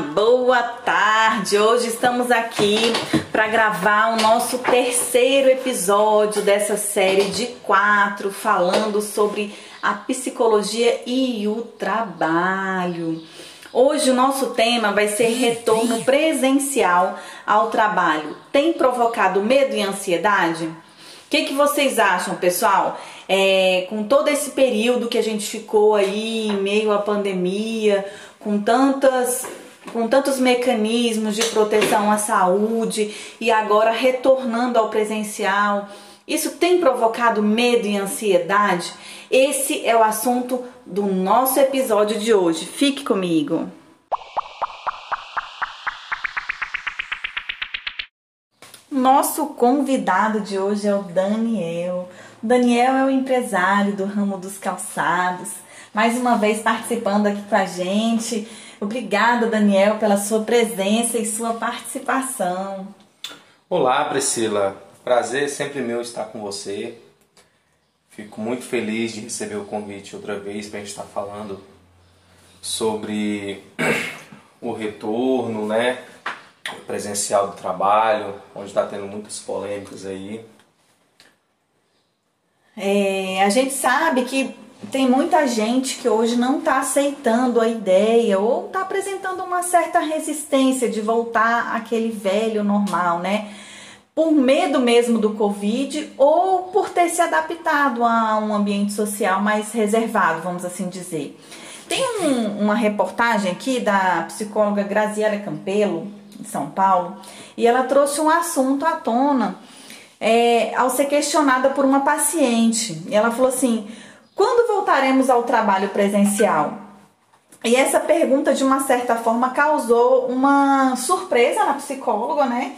boa tarde. Hoje estamos aqui para gravar o nosso terceiro episódio dessa série de quatro, falando sobre a psicologia e o trabalho. Hoje o nosso tema vai ser retorno presencial ao trabalho. Tem provocado medo e ansiedade? O que, que vocês acham, pessoal? É, com todo esse período que a gente ficou aí em meio à pandemia, com tantas com tantos mecanismos de proteção à saúde e agora retornando ao presencial, isso tem provocado medo e ansiedade? Esse é o assunto do nosso episódio de hoje. Fique comigo. Nosso convidado de hoje é o Daniel. Daniel é o empresário do ramo dos calçados. Mais uma vez participando aqui com a gente. Obrigada, Daniel, pela sua presença e sua participação. Olá, Priscila. Prazer sempre meu estar com você. Fico muito feliz de receber o convite outra vez para a gente estar falando sobre o retorno, né, presencial do trabalho, onde está tendo muitas polêmicas aí. É, a gente sabe que tem muita gente que hoje não está aceitando a ideia ou está apresentando uma certa resistência de voltar àquele velho normal, né? Por medo mesmo do Covid ou por ter se adaptado a um ambiente social mais reservado, vamos assim dizer. Tem um, uma reportagem aqui da psicóloga Graziela Campelo, de São Paulo, e ela trouxe um assunto à tona é, ao ser questionada por uma paciente. E ela falou assim: quando voltaremos ao trabalho presencial? E essa pergunta, de uma certa forma, causou uma surpresa na psicóloga, né?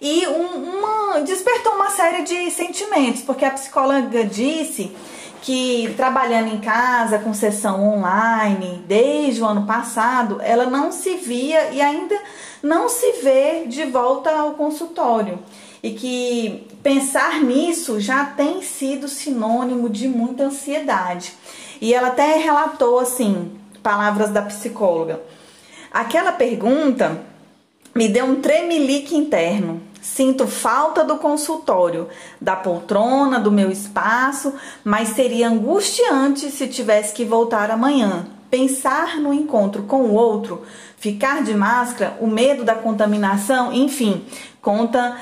E um, uma, despertou uma série de sentimentos, porque a psicóloga disse que trabalhando em casa com sessão online desde o ano passado, ela não se via e ainda não se vê de volta ao consultório e que pensar nisso já tem sido sinônimo de muita ansiedade. E ela até relatou assim, palavras da psicóloga. Aquela pergunta me deu um tremelique interno. Sinto falta do consultório, da poltrona, do meu espaço, mas seria angustiante se tivesse que voltar amanhã. Pensar no encontro com o outro, ficar de máscara, o medo da contaminação, enfim, conta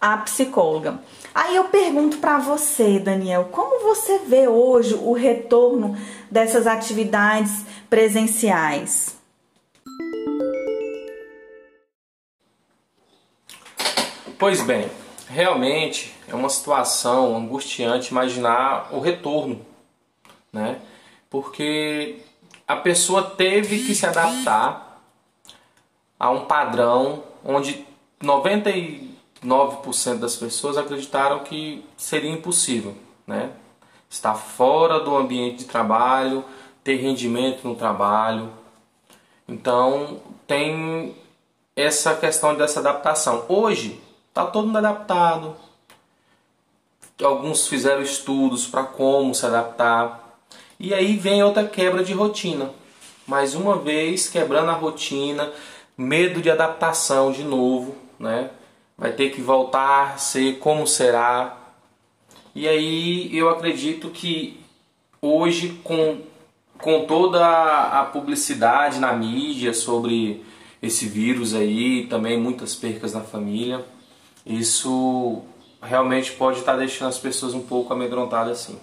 a psicóloga. Aí eu pergunto para você, Daniel, como você vê hoje o retorno dessas atividades presenciais? Pois bem, realmente é uma situação angustiante imaginar o retorno, né? Porque a pessoa teve que se adaptar a um padrão onde 90 9% das pessoas acreditaram que seria impossível, né? Estar fora do ambiente de trabalho, ter rendimento no trabalho. Então, tem essa questão dessa adaptação. Hoje, está todo mundo adaptado. Alguns fizeram estudos para como se adaptar. E aí vem outra quebra de rotina. Mais uma vez, quebrando a rotina, medo de adaptação de novo, né? Vai ter que voltar a ser como será. E aí eu acredito que hoje com, com toda a publicidade na mídia sobre esse vírus aí, também muitas percas na família, isso realmente pode estar deixando as pessoas um pouco amedrontadas assim.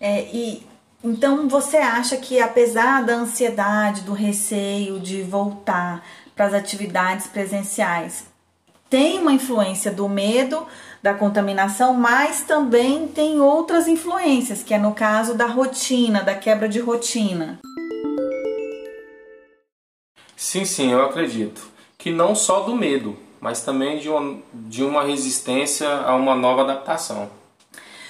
É, e então você acha que apesar da ansiedade, do receio de voltar para as atividades presenciais, tem uma influência do medo, da contaminação, mas também tem outras influências, que é no caso da rotina, da quebra de rotina. Sim, sim, eu acredito. Que não só do medo, mas também de uma, de uma resistência a uma nova adaptação.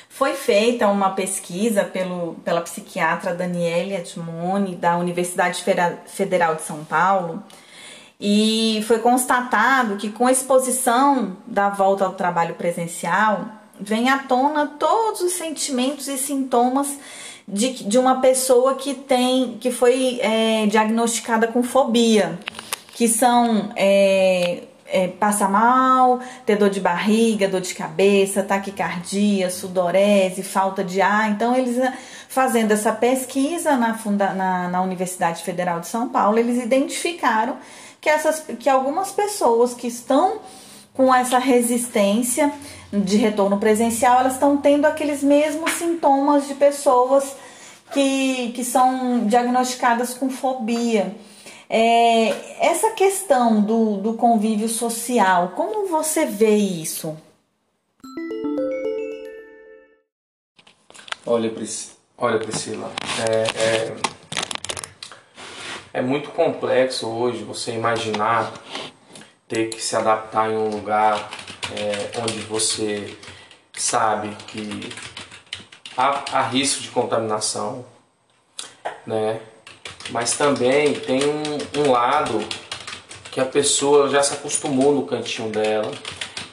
Foi feita uma pesquisa pelo, pela psiquiatra Daniele Atmoni, da Universidade Federal de São Paulo, e foi constatado que com a exposição da volta ao trabalho presencial, vem à tona todos os sentimentos e sintomas de, de uma pessoa que tem que foi é, diagnosticada com fobia. que são é, é, passar mal, ter dor de barriga, dor de cabeça, taquicardia, sudorese, falta de ar. Então, eles ah, fazendo essa pesquisa na, funda, na, na Universidade Federal de São Paulo, eles identificaram que, essas, que algumas pessoas que estão com essa resistência de retorno presencial, elas estão tendo aqueles mesmos sintomas de pessoas que, que são diagnosticadas com fobia. É, essa questão do, do convívio social, como você vê isso? Olha, Pris, olha Priscila, é, é, é muito complexo hoje você imaginar ter que se adaptar em um lugar é, onde você sabe que há, há risco de contaminação, né? Mas também tem um, um lado que a pessoa já se acostumou no cantinho dela,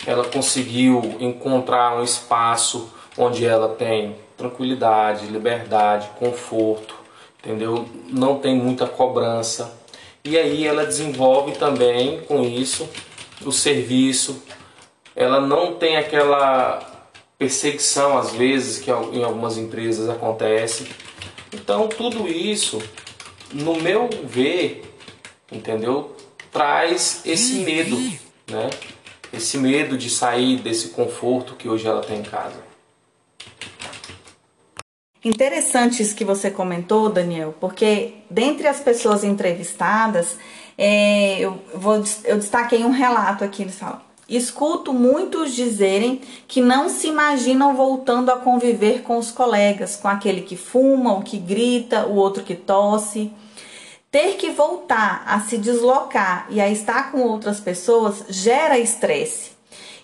ela conseguiu encontrar um espaço onde ela tem tranquilidade, liberdade, conforto, entendeu? Não tem muita cobrança. E aí ela desenvolve também com isso o serviço. Ela não tem aquela perseguição às vezes que em algumas empresas acontece. Então tudo isso no meu ver, entendeu? Traz esse medo, né? Esse medo de sair desse conforto que hoje ela tem em casa. Interessante isso que você comentou, Daniel, porque dentre as pessoas entrevistadas, é, eu, vou, eu destaquei um relato aqui, eles falam. Escuto muitos dizerem que não se imaginam voltando a conviver com os colegas, com aquele que fuma, o que grita, o outro que tosse. Ter que voltar a se deslocar e a estar com outras pessoas gera estresse.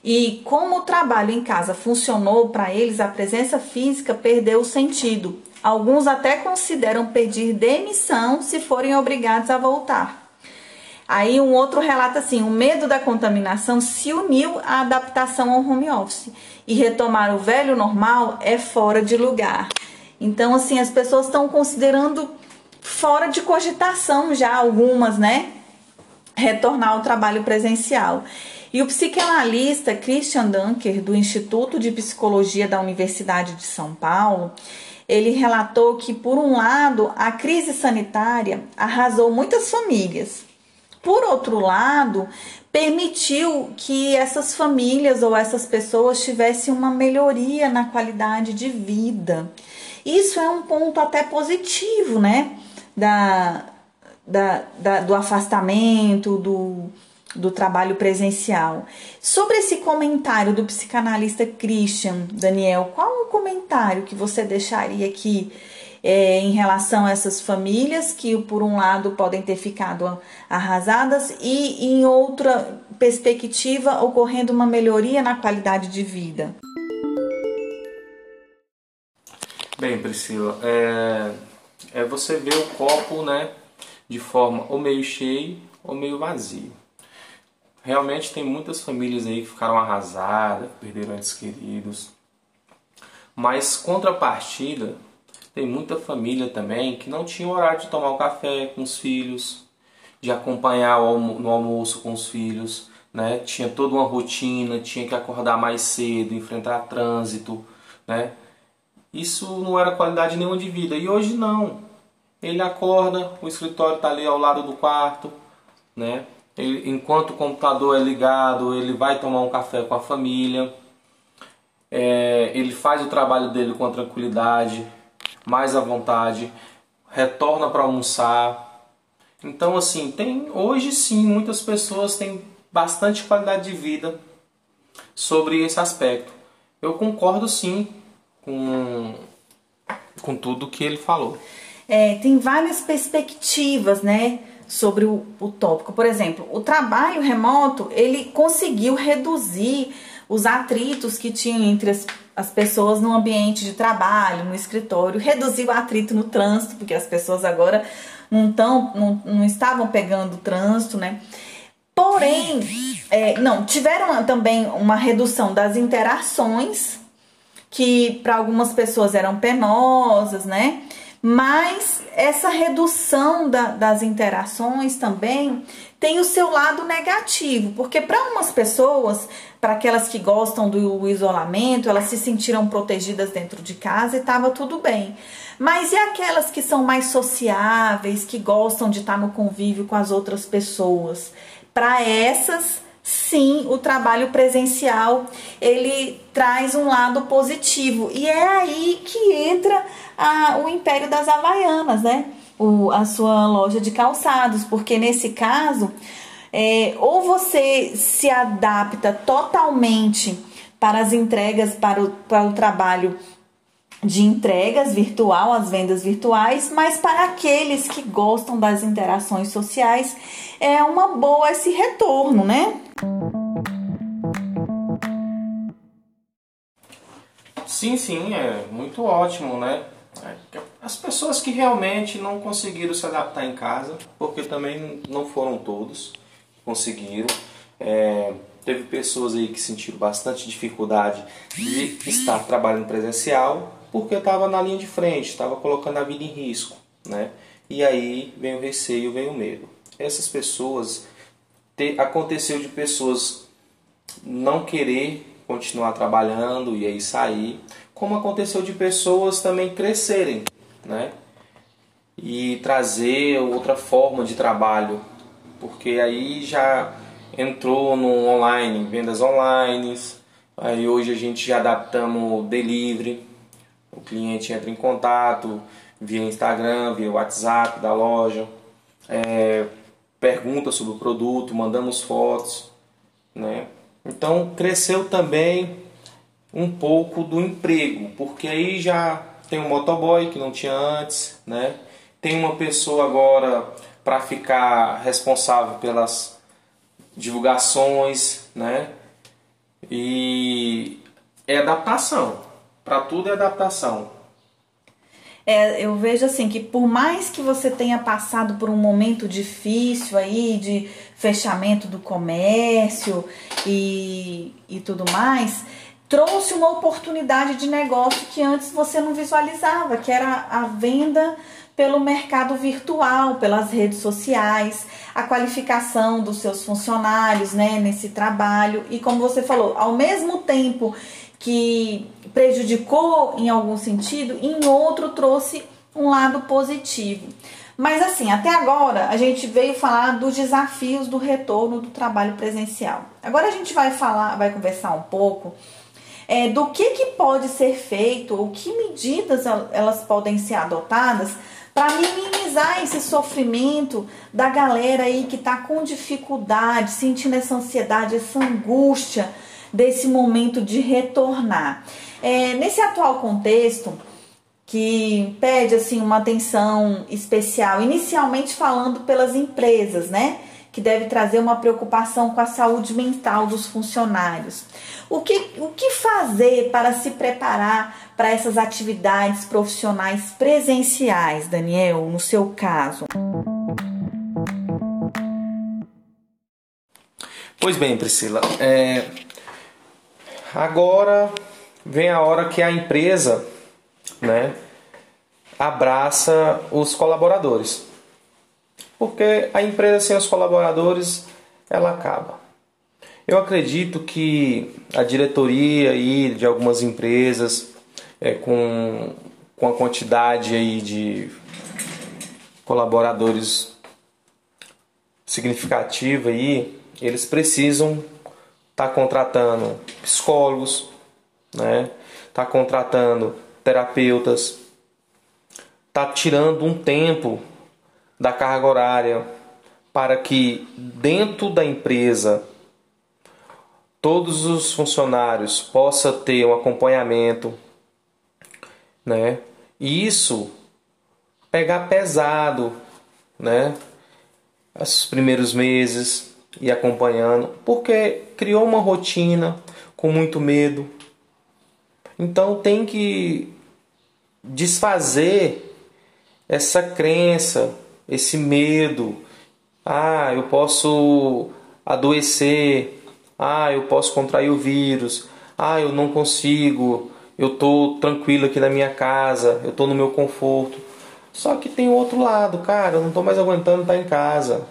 E como o trabalho em casa funcionou para eles, a presença física perdeu o sentido. Alguns até consideram pedir demissão se forem obrigados a voltar. Aí um outro relato assim, o medo da contaminação se uniu à adaptação ao home office e retomar o velho normal é fora de lugar. Então assim, as pessoas estão considerando fora de cogitação já algumas, né? Retornar ao trabalho presencial. E o psicanalista Christian Dunker, do Instituto de Psicologia da Universidade de São Paulo, ele relatou que, por um lado, a crise sanitária arrasou muitas famílias. Por outro lado, permitiu que essas famílias ou essas pessoas tivessem uma melhoria na qualidade de vida. Isso é um ponto até positivo, né? da, da, da, do afastamento, do, do trabalho presencial. Sobre esse comentário do psicanalista Christian, Daniel, qual o comentário que você deixaria aqui é, em relação a essas famílias que, por um lado, podem ter ficado arrasadas e, em outra perspectiva, ocorrendo uma melhoria na qualidade de vida? Bem, Priscila, é, é você ver o copo, né, de forma ou meio cheio ou meio vazio. Realmente tem muitas famílias aí que ficaram arrasadas, perderam entes queridos. Mas contrapartida, tem muita família também que não tinha horário de tomar o café com os filhos, de acompanhar no almoço com os filhos, né? Tinha toda uma rotina, tinha que acordar mais cedo, enfrentar trânsito, né? Isso não era qualidade nenhuma de vida. E hoje não. Ele acorda, o escritório está ali ao lado do quarto, né? Ele, enquanto o computador é ligado, ele vai tomar um café com a família. É, ele faz o trabalho dele com tranquilidade, mais à vontade, retorna para almoçar. Então, assim, tem hoje sim muitas pessoas têm bastante qualidade de vida sobre esse aspecto. Eu concordo sim com, com tudo que ele falou. É, tem várias perspectivas, né? Sobre o, o tópico. Por exemplo, o trabalho remoto ele conseguiu reduzir os atritos que tinham entre as, as pessoas no ambiente de trabalho, no escritório, reduziu o atrito no trânsito, porque as pessoas agora não, tão, não, não estavam pegando trânsito, né? Porém, é, não, tiveram também uma redução das interações que para algumas pessoas eram penosas, né? Mas essa redução da, das interações também tem o seu lado negativo, porque para umas pessoas, para aquelas que gostam do isolamento, elas se sentiram protegidas dentro de casa e estava tudo bem. Mas e aquelas que são mais sociáveis, que gostam de estar no convívio com as outras pessoas? Para essas, sim, o trabalho presencial ele traz um lado positivo e é aí que entra a, o Império das Havaianas, né? O, a sua loja de calçados, porque nesse caso, é, ou você se adapta totalmente para as entregas, para o, para o trabalho de entregas virtual, as vendas virtuais, mas para aqueles que gostam das interações sociais, é uma boa esse retorno, né? Sim, sim, é muito ótimo, né? As pessoas que realmente não conseguiram se adaptar em casa, porque também não foram todos que conseguiram. É, teve pessoas aí que sentiram bastante dificuldade de estar trabalhando presencial, porque estava na linha de frente, estava colocando a vida em risco, né? E aí vem o receio, vem o medo. Essas pessoas, te, aconteceu de pessoas não querer continuar trabalhando e aí sair, como aconteceu de pessoas também crescerem, né? E trazer outra forma de trabalho, porque aí já entrou no online, vendas online, aí hoje a gente já adaptamos delivery, o cliente entra em contato via Instagram, via WhatsApp da loja, é, pergunta sobre o produto, mandamos fotos, né? Então cresceu também um pouco do emprego, porque aí já tem um motoboy que não tinha antes, né? Tem uma pessoa agora para ficar responsável pelas divulgações, né? E é adaptação. Para tudo é adaptação. É, eu vejo assim que por mais que você tenha passado por um momento difícil aí de fechamento do comércio e, e tudo mais, trouxe uma oportunidade de negócio que antes você não visualizava, que era a venda pelo mercado virtual, pelas redes sociais, a qualificação dos seus funcionários, né, nesse trabalho e como você falou, ao mesmo tempo que prejudicou em algum sentido, em outro trouxe um lado positivo. Mas assim, até agora a gente veio falar dos desafios do retorno do trabalho presencial. Agora a gente vai falar, vai conversar um pouco é, do que, que pode ser feito ou que medidas elas podem ser adotadas para minimizar esse sofrimento da galera aí que está com dificuldade, sentindo essa ansiedade, essa angústia desse momento de retornar. É, nesse atual contexto, que pede assim uma atenção especial, inicialmente falando pelas empresas, né? Que deve trazer uma preocupação com a saúde mental dos funcionários. O que, o que fazer para se preparar para essas atividades profissionais presenciais, Daniel, no seu caso? Pois bem, Priscila, é, Agora vem a hora que a empresa, né, abraça os colaboradores. Porque a empresa sem os colaboradores, ela acaba. Eu acredito que a diretoria aí de algumas empresas é, com, com a quantidade aí de colaboradores significativa aí, eles precisam está contratando psicólogos, né? Está contratando terapeutas, está tirando um tempo da carga horária para que dentro da empresa todos os funcionários possam ter um acompanhamento, né? E isso pegar pesado, né? Os primeiros meses, e acompanhando, porque criou uma rotina com muito medo. Então tem que desfazer essa crença, esse medo. Ah, eu posso adoecer. Ah, eu posso contrair o vírus. Ah, eu não consigo. Eu estou tranquilo aqui na minha casa. Eu estou no meu conforto. Só que tem o outro lado, cara, eu não estou mais aguentando estar em casa.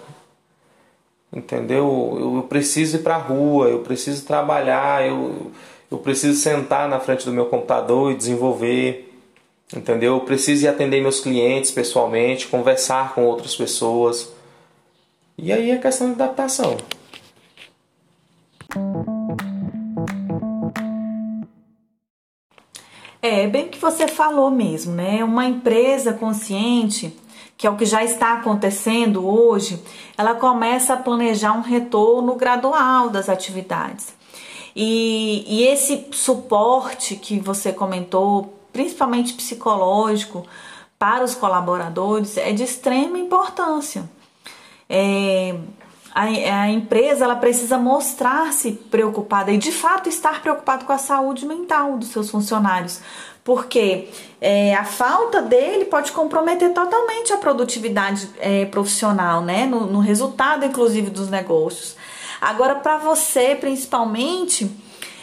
Entendeu? Eu, preciso ir para a rua, eu preciso trabalhar, eu, eu preciso sentar na frente do meu computador e desenvolver. Entendeu? Eu preciso ir atender meus clientes pessoalmente, conversar com outras pessoas. E aí é questão de adaptação. É, bem que você falou mesmo, né? Uma empresa consciente, que é o que já está acontecendo hoje, ela começa a planejar um retorno gradual das atividades. E, e esse suporte que você comentou, principalmente psicológico, para os colaboradores, é de extrema importância. É, a, a, empresa ela precisa mostrar-se preocupada e de fato estar preocupado com a saúde mental dos seus funcionários, porque é, a falta dele pode comprometer totalmente a produtividade é, profissional, né? No, no resultado, inclusive, dos negócios. Agora, para você, principalmente,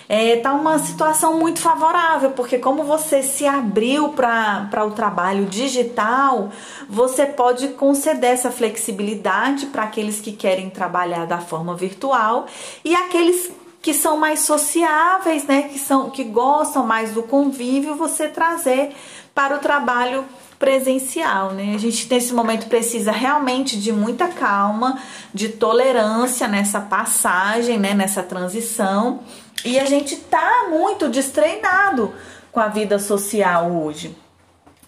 é, tá uma situação muito favorável, porque como você se abriu para o trabalho digital, você pode conceder essa flexibilidade para aqueles que querem trabalhar da forma virtual e aqueles que são mais sociáveis, né, que são que gostam mais do convívio, você trazer para o trabalho presencial, né? A gente nesse momento precisa realmente de muita calma, de tolerância nessa passagem, né, nessa transição e a gente tá muito destreinado com a vida social hoje.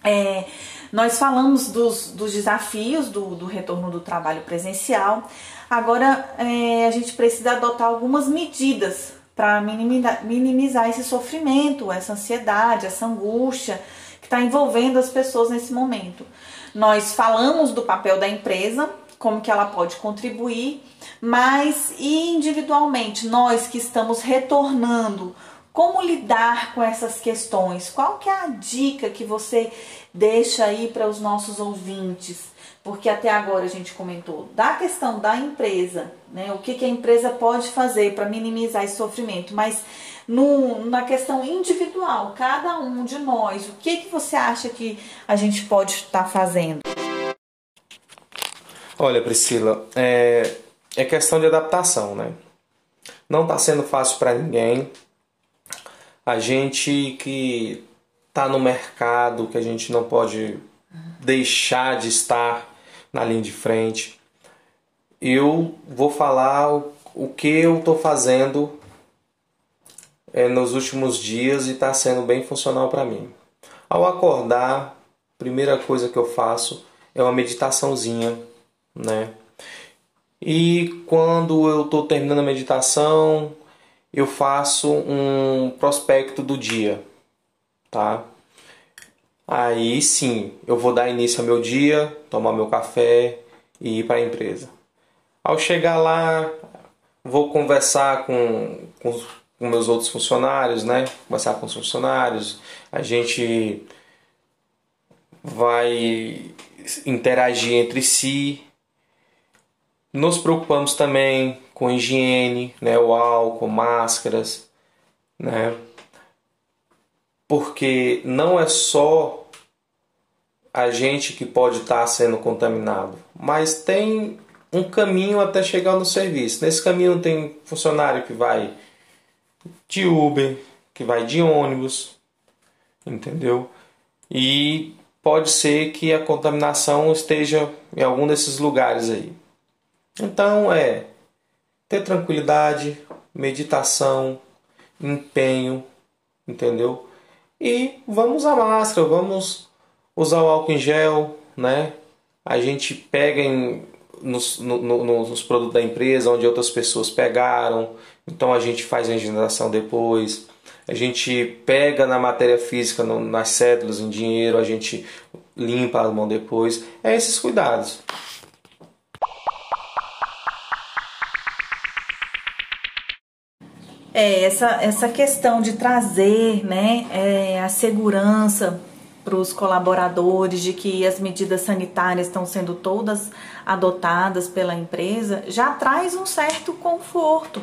É, nós falamos dos, dos desafios do, do, retorno do trabalho presencial. Agora é, a gente precisa adotar algumas medidas para minimizar, minimizar esse sofrimento, essa ansiedade, essa angústia está envolvendo as pessoas nesse momento. Nós falamos do papel da empresa, como que ela pode contribuir, mas individualmente, nós que estamos retornando, como lidar com essas questões? Qual que é a dica que você deixa aí para os nossos ouvintes? Porque até agora a gente comentou da questão da empresa, né? O que, que a empresa pode fazer para minimizar esse sofrimento, mas no, na questão individual, cada um de nós, o que, que você acha que a gente pode estar fazendo? Olha, Priscila, é, é questão de adaptação, né? Não está sendo fácil para ninguém. A gente que está no mercado, que a gente não pode deixar de estar na linha de frente. Eu vou falar o, o que eu estou fazendo é, nos últimos dias e está sendo bem funcional para mim. Ao acordar, primeira coisa que eu faço é uma meditaçãozinha né? E quando eu estou terminando a meditação, eu faço um prospecto do dia, tá? Aí sim, eu vou dar início ao meu dia, tomar meu café e ir para a empresa. Ao chegar lá, vou conversar com, com, com meus outros funcionários, né? Conversar com os funcionários, a gente vai interagir entre si, nos preocupamos também com higiene, né, o álcool, máscaras, né? Porque não é só a gente que pode estar sendo contaminado, mas tem um caminho até chegar no serviço. Nesse caminho tem funcionário que vai de Uber, que vai de ônibus, entendeu? E pode ser que a contaminação esteja em algum desses lugares aí. Então é ter tranquilidade, meditação, empenho, entendeu? E vamos usar máscara, vamos usar o álcool em gel, né? A gente pega em, nos, no, no, nos produtos da empresa onde outras pessoas pegaram, então a gente faz a higienização depois. A gente pega na matéria física, no, nas cédulas, em dinheiro, a gente limpa a mão depois. É esses cuidados. É, essa, essa questão de trazer né, é, a segurança para os colaboradores de que as medidas sanitárias estão sendo todas adotadas pela empresa já traz um certo conforto.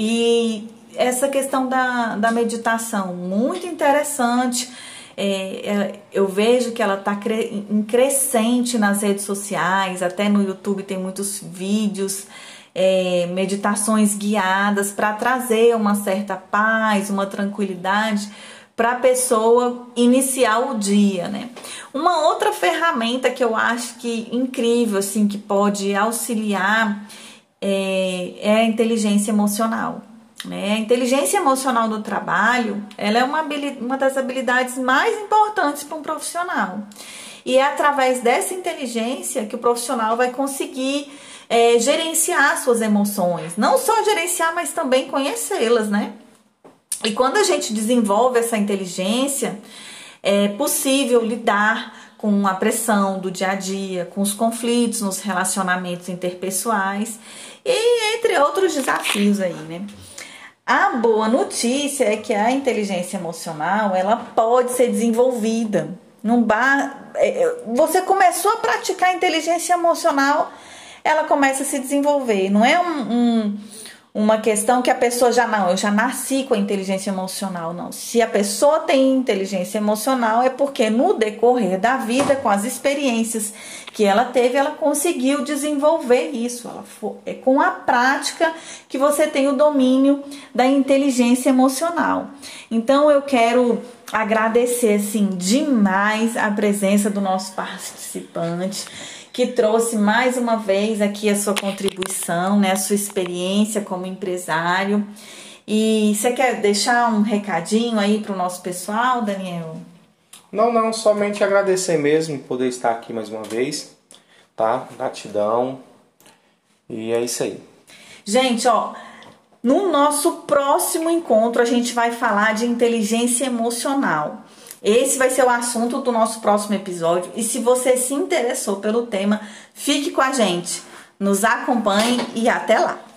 E essa questão da, da meditação, muito interessante. é, é, eu vejo que ela está cre em crescente nas redes sociais, até no YouTube tem muitos vídeos, é, meditações guiadas para trazer uma certa paz, uma tranquilidade para a pessoa iniciar o dia, né? Uma outra ferramenta que eu acho que incrível, assim, que pode auxiliar é, é a inteligência emocional. Né? A inteligência emocional do trabalho, ela é uma, uma das habilidades mais importantes para um profissional. E é através dessa inteligência que o profissional vai conseguir é, gerenciar suas emoções. Não só gerenciar, mas também conhecê-las, né? E quando a gente desenvolve essa inteligência, é possível lidar com a pressão do dia a dia, com os conflitos nos relacionamentos interpessoais e entre outros desafios aí, né? A boa notícia é que a inteligência emocional ela pode ser desenvolvida. Não bar... É, é, você começou a praticar a inteligência emocional, ela começa a se desenvolver. Não é um, um uma questão que a pessoa já não, eu já nasci com a inteligência emocional, não. Se a pessoa tem inteligência emocional é porque no decorrer da vida, com as experiências que ela teve, ela conseguiu desenvolver isso. Ela foi, é com a prática que você tem o domínio da inteligência emocional. Então eu quero agradecer assim demais a presença do nosso participante que trouxe mais uma vez aqui a sua contribuição, né, a sua experiência como empresário. E você quer deixar um recadinho aí para o nosso pessoal, Daniel? Não, não, somente agradecer mesmo poder estar aqui mais uma vez, tá? Gratidão. E é isso aí. Gente, ó, no nosso próximo encontro a gente vai falar de inteligência emocional. Esse vai ser o assunto do nosso próximo episódio. E se você se interessou pelo tema, fique com a gente. Nos acompanhe e até lá!